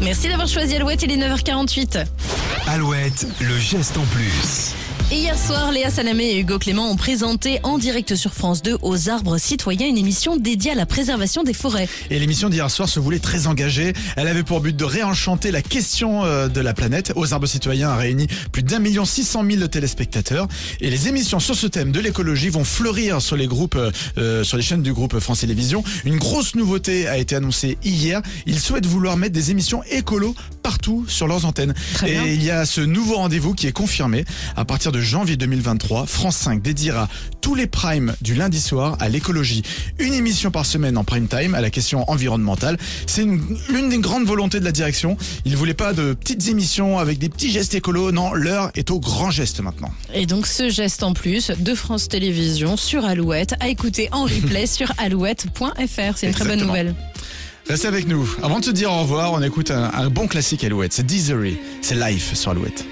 Merci d'avoir choisi Alouette, il est 9h48. Alouette, le geste en plus. Hier soir, Léa Salamé et Hugo Clément ont présenté en direct sur France 2 aux arbres citoyens une émission dédiée à la préservation des forêts. Et l'émission d'hier soir se voulait très engagée. Elle avait pour but de réenchanter la question euh, de la planète. Aux arbres citoyens a réuni plus d'un million six cent mille téléspectateurs. Et les émissions sur ce thème de l'écologie vont fleurir sur les groupes, euh, sur les chaînes du groupe France Télévisions. Une grosse nouveauté a été annoncée hier. Ils souhaitent vouloir mettre des émissions écolo partout sur leurs antennes. Très bien. Et il y a ce nouveau rendez-vous qui est confirmé. À partir de janvier 2023, France 5 dédiera tous les primes du lundi soir à l'écologie. Une émission par semaine en prime time à la question environnementale. C'est une- l'une des grandes volontés de la direction. Ils ne voulaient pas de petites émissions avec des petits gestes écolos. Non, l'heure est au grand geste maintenant. Et donc ce geste en plus de France Télévisions sur Alouette à écouter en replay sur alouette.fr. C'est une très bonne nouvelle. Restez avec nous. Avant de te dire au revoir, on écoute un, bon classique Alouette. C'est Deezery. C'est Life sur Alouette.